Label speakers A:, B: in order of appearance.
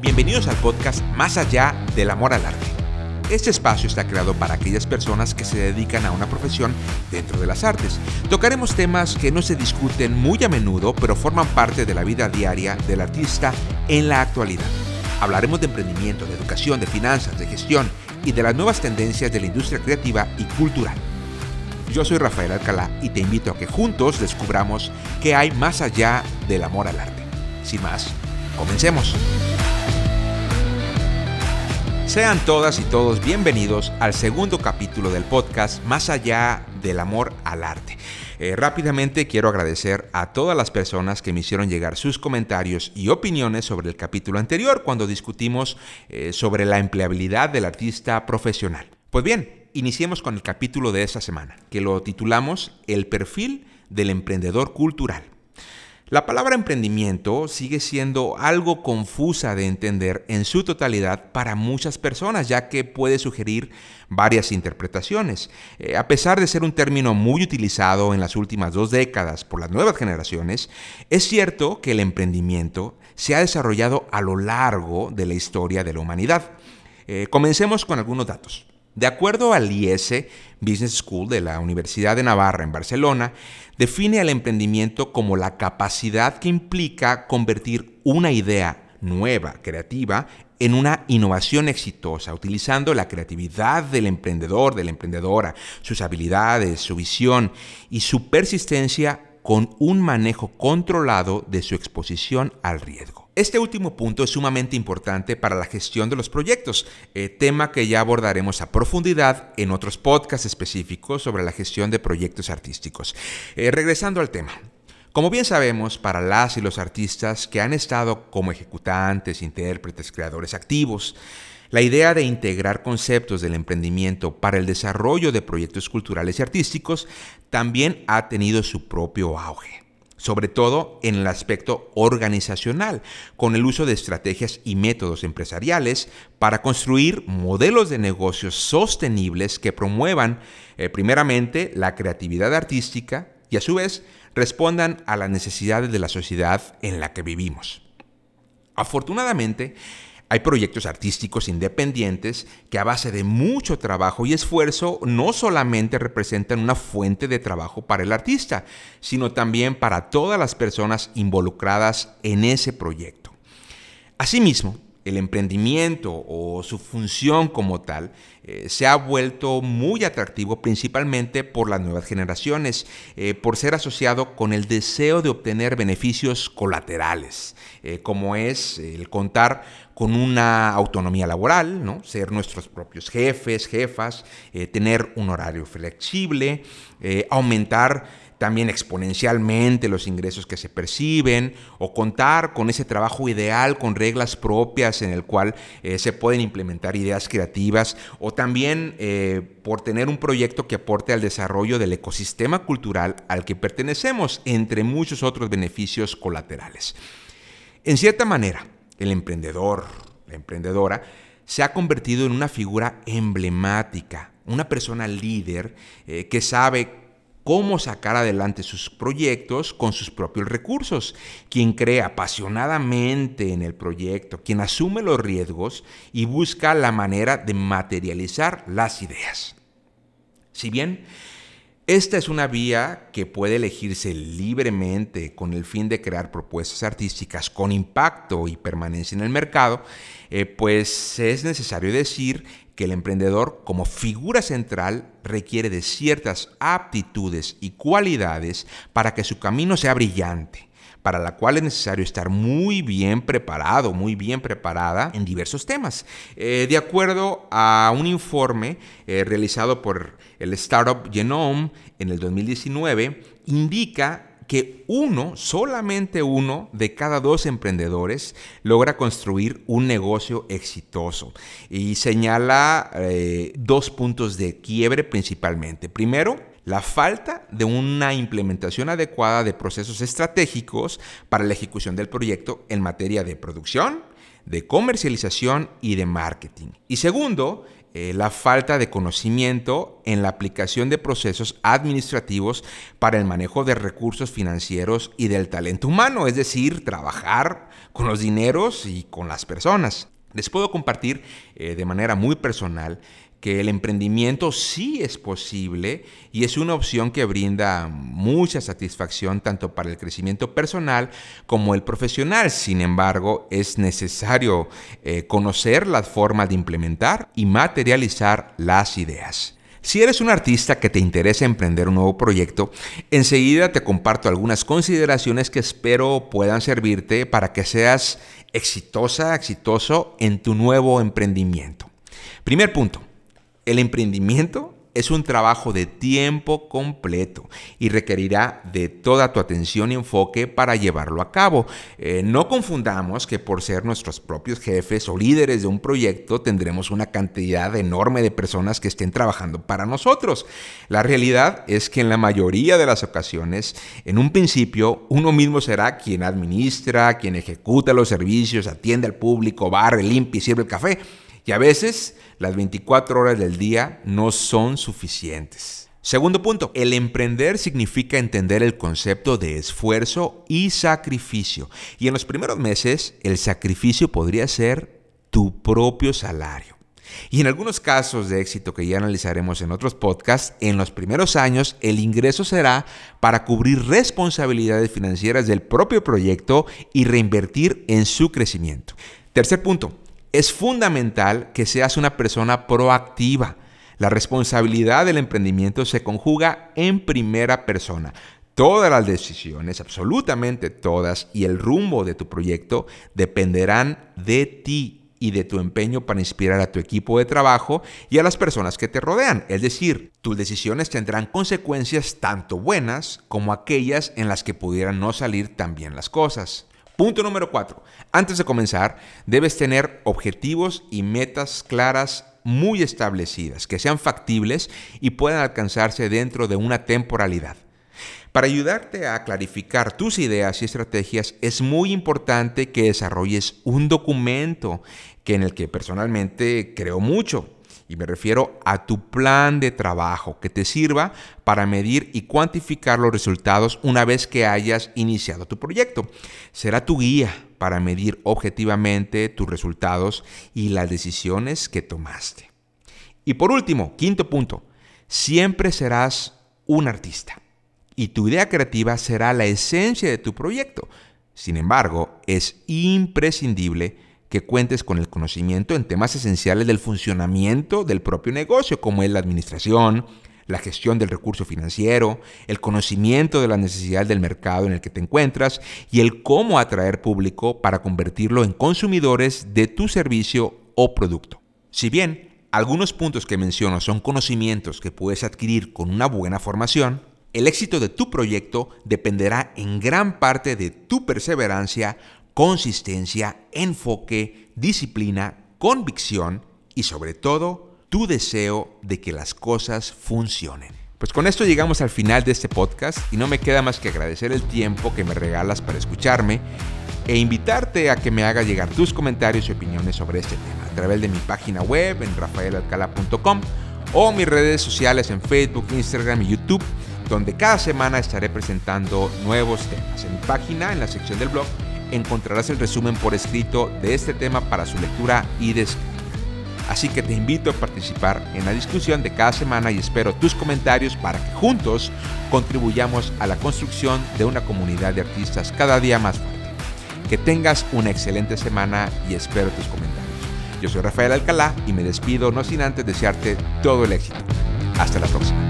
A: Bienvenidos al podcast Más allá del amor al arte. Este espacio está creado para aquellas personas que se dedican a una profesión dentro de las artes. Tocaremos temas que no se discuten muy a menudo, pero forman parte de la vida diaria del artista en la actualidad. Hablaremos de emprendimiento, de educación, de finanzas, de gestión y de las nuevas tendencias de la industria creativa y cultural. Yo soy Rafael Alcalá y te invito a que juntos descubramos qué hay más allá del amor al arte. Sin más, comencemos. Sean todas y todos bienvenidos al segundo capítulo del podcast Más allá del amor al arte. Eh, rápidamente quiero agradecer a todas las personas que me hicieron llegar sus comentarios y opiniones sobre el capítulo anterior cuando discutimos eh, sobre la empleabilidad del artista profesional. Pues bien, iniciemos con el capítulo de esta semana, que lo titulamos El perfil del emprendedor cultural. La palabra emprendimiento sigue siendo algo confusa de entender en su totalidad para muchas personas, ya que puede sugerir varias interpretaciones. Eh, a pesar de ser un término muy utilizado en las últimas dos décadas por las nuevas generaciones, es cierto que el emprendimiento se ha desarrollado a lo largo de la historia de la humanidad. Eh, comencemos con algunos datos. De acuerdo al IES Business School de la Universidad de Navarra en Barcelona, define al emprendimiento como la capacidad que implica convertir una idea nueva, creativa, en una innovación exitosa, utilizando la creatividad del emprendedor, de la emprendedora, sus habilidades, su visión y su persistencia con un manejo controlado de su exposición al riesgo. Este último punto es sumamente importante para la gestión de los proyectos, eh, tema que ya abordaremos a profundidad en otros podcasts específicos sobre la gestión de proyectos artísticos. Eh, regresando al tema. Como bien sabemos, para las y los artistas que han estado como ejecutantes, intérpretes, creadores activos, la idea de integrar conceptos del emprendimiento para el desarrollo de proyectos culturales y artísticos también ha tenido su propio auge sobre todo en el aspecto organizacional, con el uso de estrategias y métodos empresariales para construir modelos de negocios sostenibles que promuevan eh, primeramente la creatividad artística y a su vez respondan a las necesidades de la sociedad en la que vivimos. Afortunadamente, hay proyectos artísticos independientes que a base de mucho trabajo y esfuerzo no solamente representan una fuente de trabajo para el artista, sino también para todas las personas involucradas en ese proyecto. Asimismo, el emprendimiento o su función como tal eh, se ha vuelto muy atractivo principalmente por las nuevas generaciones, eh, por ser asociado con el deseo de obtener beneficios colaterales, eh, como es el contar con una autonomía laboral, ¿no? ser nuestros propios jefes, jefas, tener un horario flexible, aumentar también exponencialmente los ingresos que se perciben o contar con ese trabajo ideal con reglas propias en el cual eh, se pueden implementar ideas creativas o también eh, por tener un proyecto que aporte al desarrollo del ecosistema cultural al que pertenecemos, entre muchos otros beneficios colaterales. En cierta manera, el emprendedor, la emprendedora, se ha convertido en una figura emblemática, una persona líder eh, que sabe cómo sacar adelante sus proyectos con sus propios recursos, quien cree apasionadamente en el proyecto, quien asume los riesgos y busca la manera de materializar las ideas. Si bien esta es una vía que puede elegirse libremente con el fin de crear propuestas artísticas con impacto y permanencia en el mercado, eh, pues es necesario decir que el emprendedor como figura central requiere de ciertas aptitudes y cualidades para que su camino sea brillante para la cual es necesario estar muy bien preparado, muy bien preparada en diversos temas. Eh, de acuerdo a un informe eh, realizado por el Startup Genome en el 2019, indica que uno, solamente uno de cada dos emprendedores logra construir un negocio exitoso. Y señala eh, dos puntos de quiebre principalmente. Primero, la falta de una implementación adecuada de procesos estratégicos para la ejecución del proyecto en materia de producción, de comercialización y de marketing. Y segundo, eh, la falta de conocimiento en la aplicación de procesos administrativos para el manejo de recursos financieros y del talento humano, es decir, trabajar con los dineros y con las personas. Les puedo compartir eh, de manera muy personal que el emprendimiento sí es posible y es una opción que brinda mucha satisfacción tanto para el crecimiento personal como el profesional. Sin embargo, es necesario eh, conocer las formas de implementar y materializar las ideas. Si eres un artista que te interesa emprender un nuevo proyecto, enseguida te comparto algunas consideraciones que espero puedan servirte para que seas exitosa, exitoso en tu nuevo emprendimiento. Primer punto, el emprendimiento es un trabajo de tiempo completo y requerirá de toda tu atención y enfoque para llevarlo a cabo. Eh, no confundamos que por ser nuestros propios jefes o líderes de un proyecto tendremos una cantidad enorme de personas que estén trabajando para nosotros. La realidad es que en la mayoría de las ocasiones, en un principio, uno mismo será quien administra, quien ejecuta los servicios, atiende al público, barre, limpia y sirve el café. Y a veces las 24 horas del día no son suficientes. Segundo punto, el emprender significa entender el concepto de esfuerzo y sacrificio. Y en los primeros meses, el sacrificio podría ser tu propio salario. Y en algunos casos de éxito que ya analizaremos en otros podcasts, en los primeros años el ingreso será para cubrir responsabilidades financieras del propio proyecto y reinvertir en su crecimiento. Tercer punto, es fundamental que seas una persona proactiva. La responsabilidad del emprendimiento se conjuga en primera persona. Todas las decisiones, absolutamente todas, y el rumbo de tu proyecto dependerán de ti y de tu empeño para inspirar a tu equipo de trabajo y a las personas que te rodean. Es decir, tus decisiones tendrán consecuencias tanto buenas como aquellas en las que pudieran no salir tan bien las cosas. Punto número cuatro. Antes de comenzar, debes tener objetivos y metas claras muy establecidas, que sean factibles y puedan alcanzarse dentro de una temporalidad. Para ayudarte a clarificar tus ideas y estrategias, es muy importante que desarrolles un documento que en el que personalmente creo mucho y me refiero a tu plan de trabajo que te sirva para medir y cuantificar los resultados una vez que hayas iniciado tu proyecto. Será tu guía para medir objetivamente tus resultados y las decisiones que tomaste. Y por último, quinto punto, siempre serás un artista y tu idea creativa será la esencia de tu proyecto. Sin embargo, es imprescindible que cuentes con el conocimiento en temas esenciales del funcionamiento del propio negocio, como es la administración, la gestión del recurso financiero, el conocimiento de la necesidad del mercado en el que te encuentras y el cómo atraer público para convertirlo en consumidores de tu servicio o producto. Si bien algunos puntos que menciono son conocimientos que puedes adquirir con una buena formación, el éxito de tu proyecto dependerá en gran parte de tu perseverancia, consistencia, enfoque, disciplina, convicción y sobre todo tu deseo de que las cosas funcionen. Pues con esto llegamos al final de este podcast y no me queda más que agradecer el tiempo que me regalas para escucharme e invitarte a que me hagas llegar tus comentarios y opiniones sobre este tema a través de mi página web en rafaelalcala.com o mis redes sociales en Facebook, Instagram y YouTube, donde cada semana estaré presentando nuevos temas. En mi página, en la sección del blog, encontrarás el resumen por escrito de este tema para su lectura y descripción. Así que te invito a participar en la discusión de cada semana y espero tus comentarios para que juntos contribuyamos a la construcción de una comunidad de artistas cada día más fuerte. Que tengas una excelente semana y espero tus comentarios. Yo soy Rafael Alcalá y me despido no sin antes desearte todo el éxito. Hasta la próxima.